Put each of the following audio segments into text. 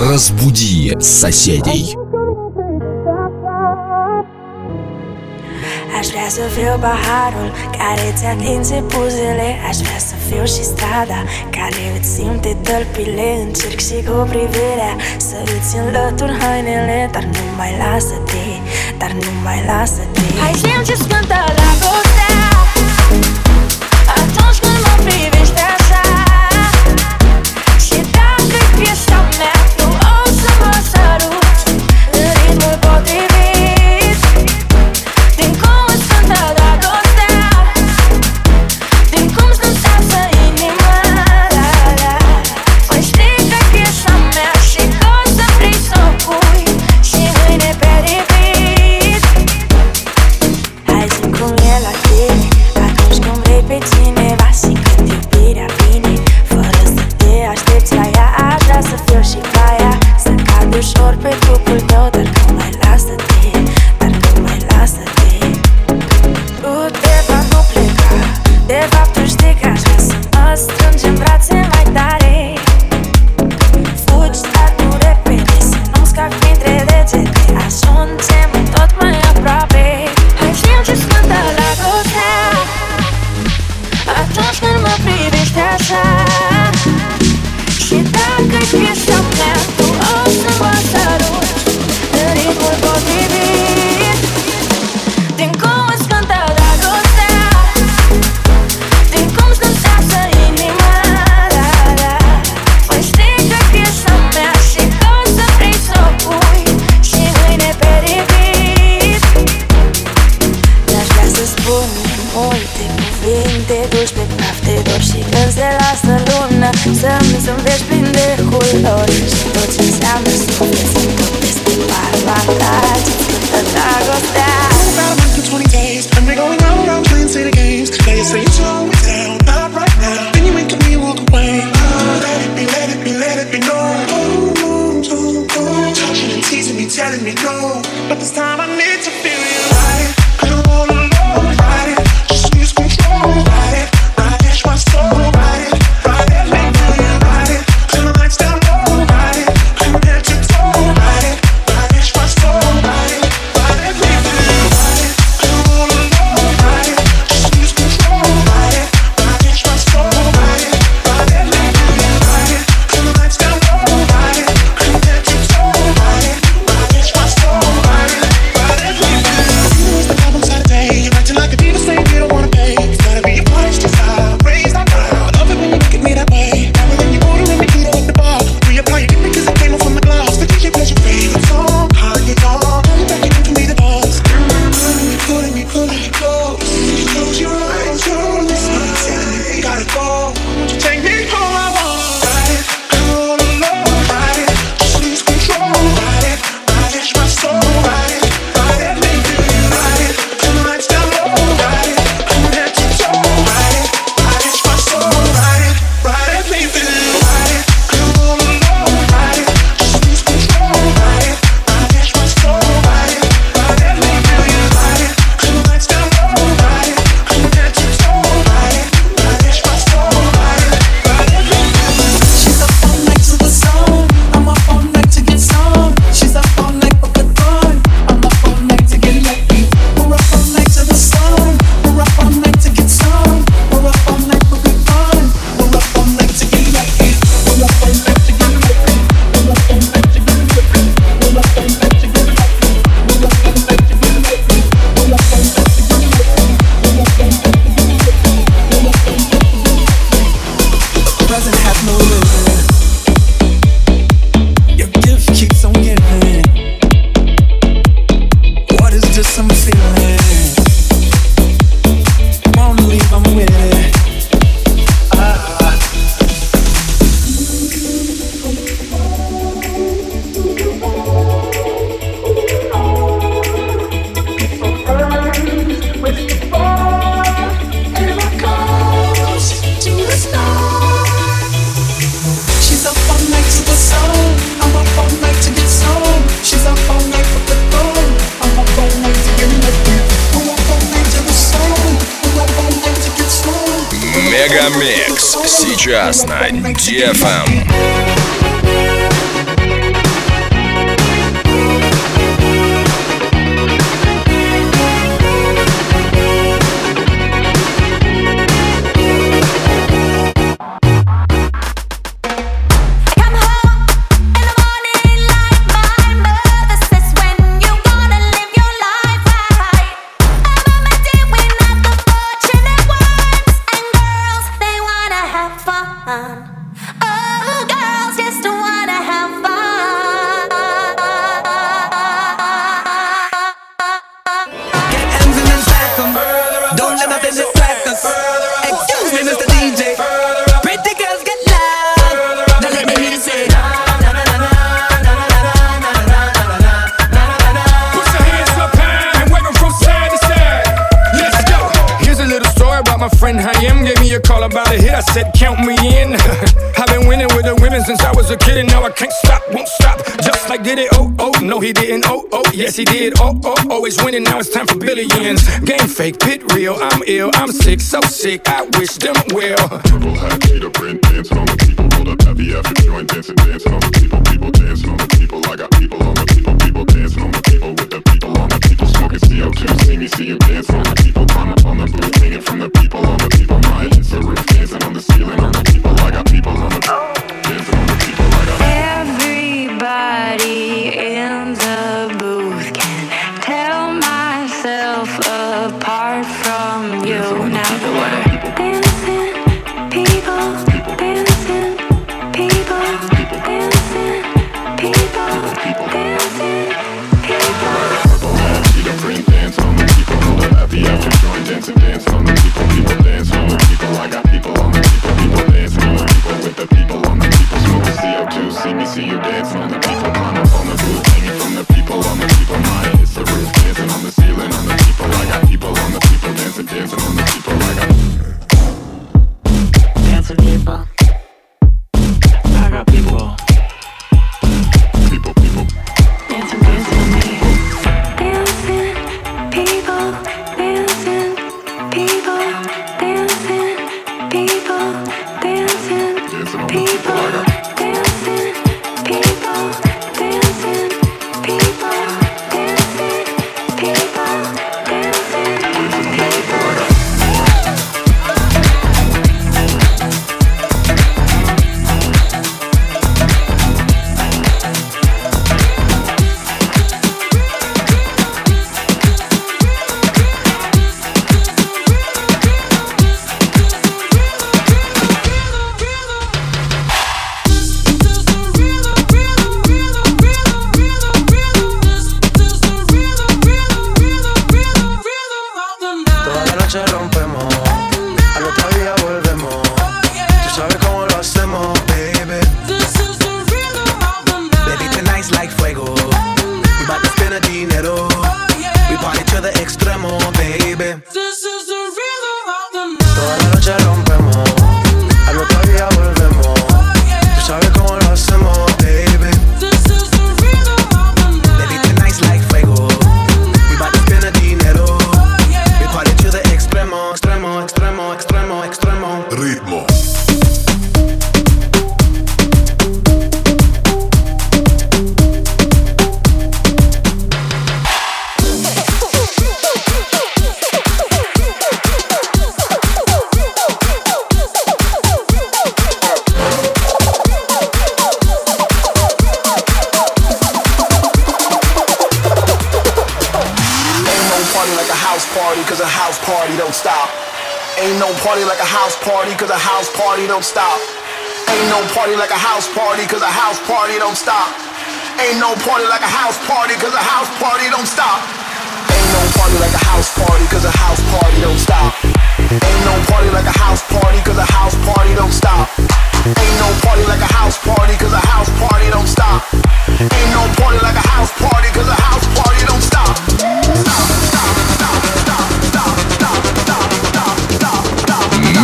Разбуди соседей. Aș vrea să fiu paharul care ți atinge buzele. Aș vrea să fiu și strada care îți simte tălpile. Încerc și cu privirea să îți înlătur hainele Dar nu mai lasă-te, dar nu mai lasă-te Hai să-mi ce spântă dragostea Сейчас на DFM. My friend Gave me a call about a hit. I said, Count me in. I've been winning with the women since I was a kid, and now I can't stop, won't stop. Just like did it. Oh, oh, no, he didn't. Oh, oh, yes, he did. Oh, oh, oh always winning. Now it's time for billions. Game fake, pit real. I'm ill. I'm sick, so sick. I wish them well. Purple hat, cheetah print, dancing on the people. Rolled up heavy after joint, dancing, dancing on the people. People dancing on the people. I got people on the people. People dancing on the people with the people on the people. Smoking CO2, see me, see you dancing on the people. Climb up on booth, hanging from the people on the. tiene dinero. Oh, yeah. Mi extremo, baby. This is the rhythm Ain't no party like a house party, cause a house party don't stop. Ain't no party like a house party, cause a house party don't stop. Ain't no party like a house party, cause a house party don't stop. Ain't no party like a house party, cause a house party don't stop. Ain't no party like a house party, cause a house party don't stop. Ain't no party like a house party, cause a house party don't stop. Ain't no party like a house party,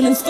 Feelings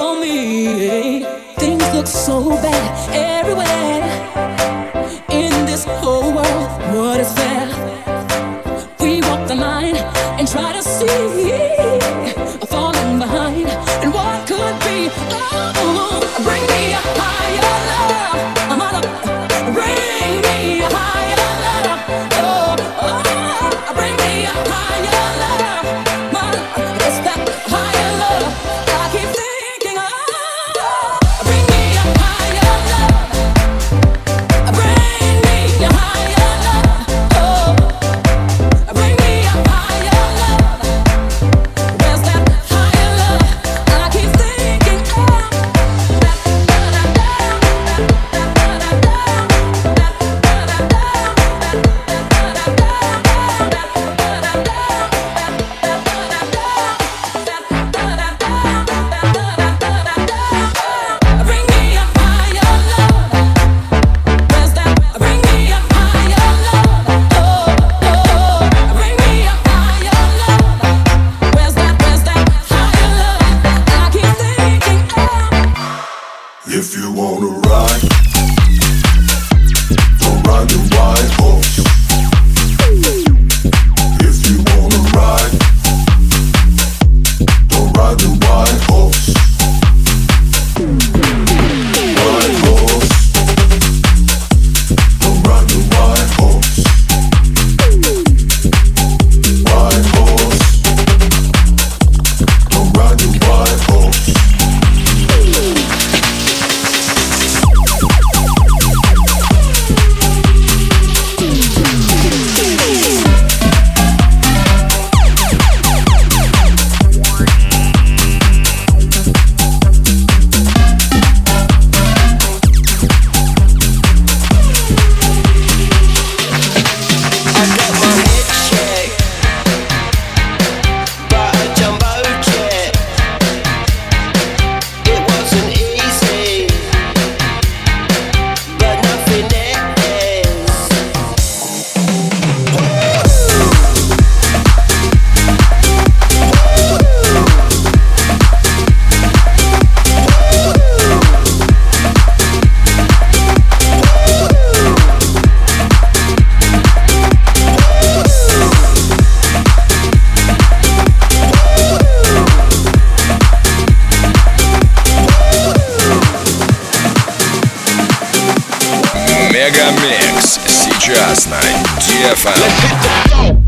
Let's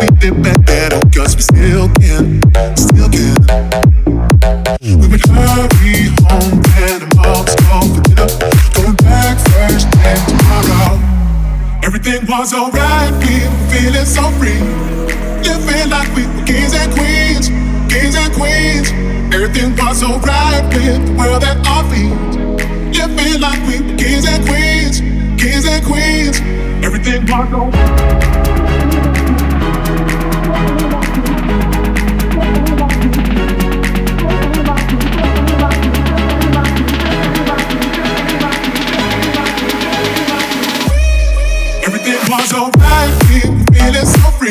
Then, cause we still can, still can. We would hurry home, and the mom's home for dinner. Back first thing tomorrow. Everything Everything was alright, we were feeling so free. Living like we were kings and queens, kings and queens. Everything was alright with the world at our feet. Living like we were kings and queens, kings and queens. Everything was alright. We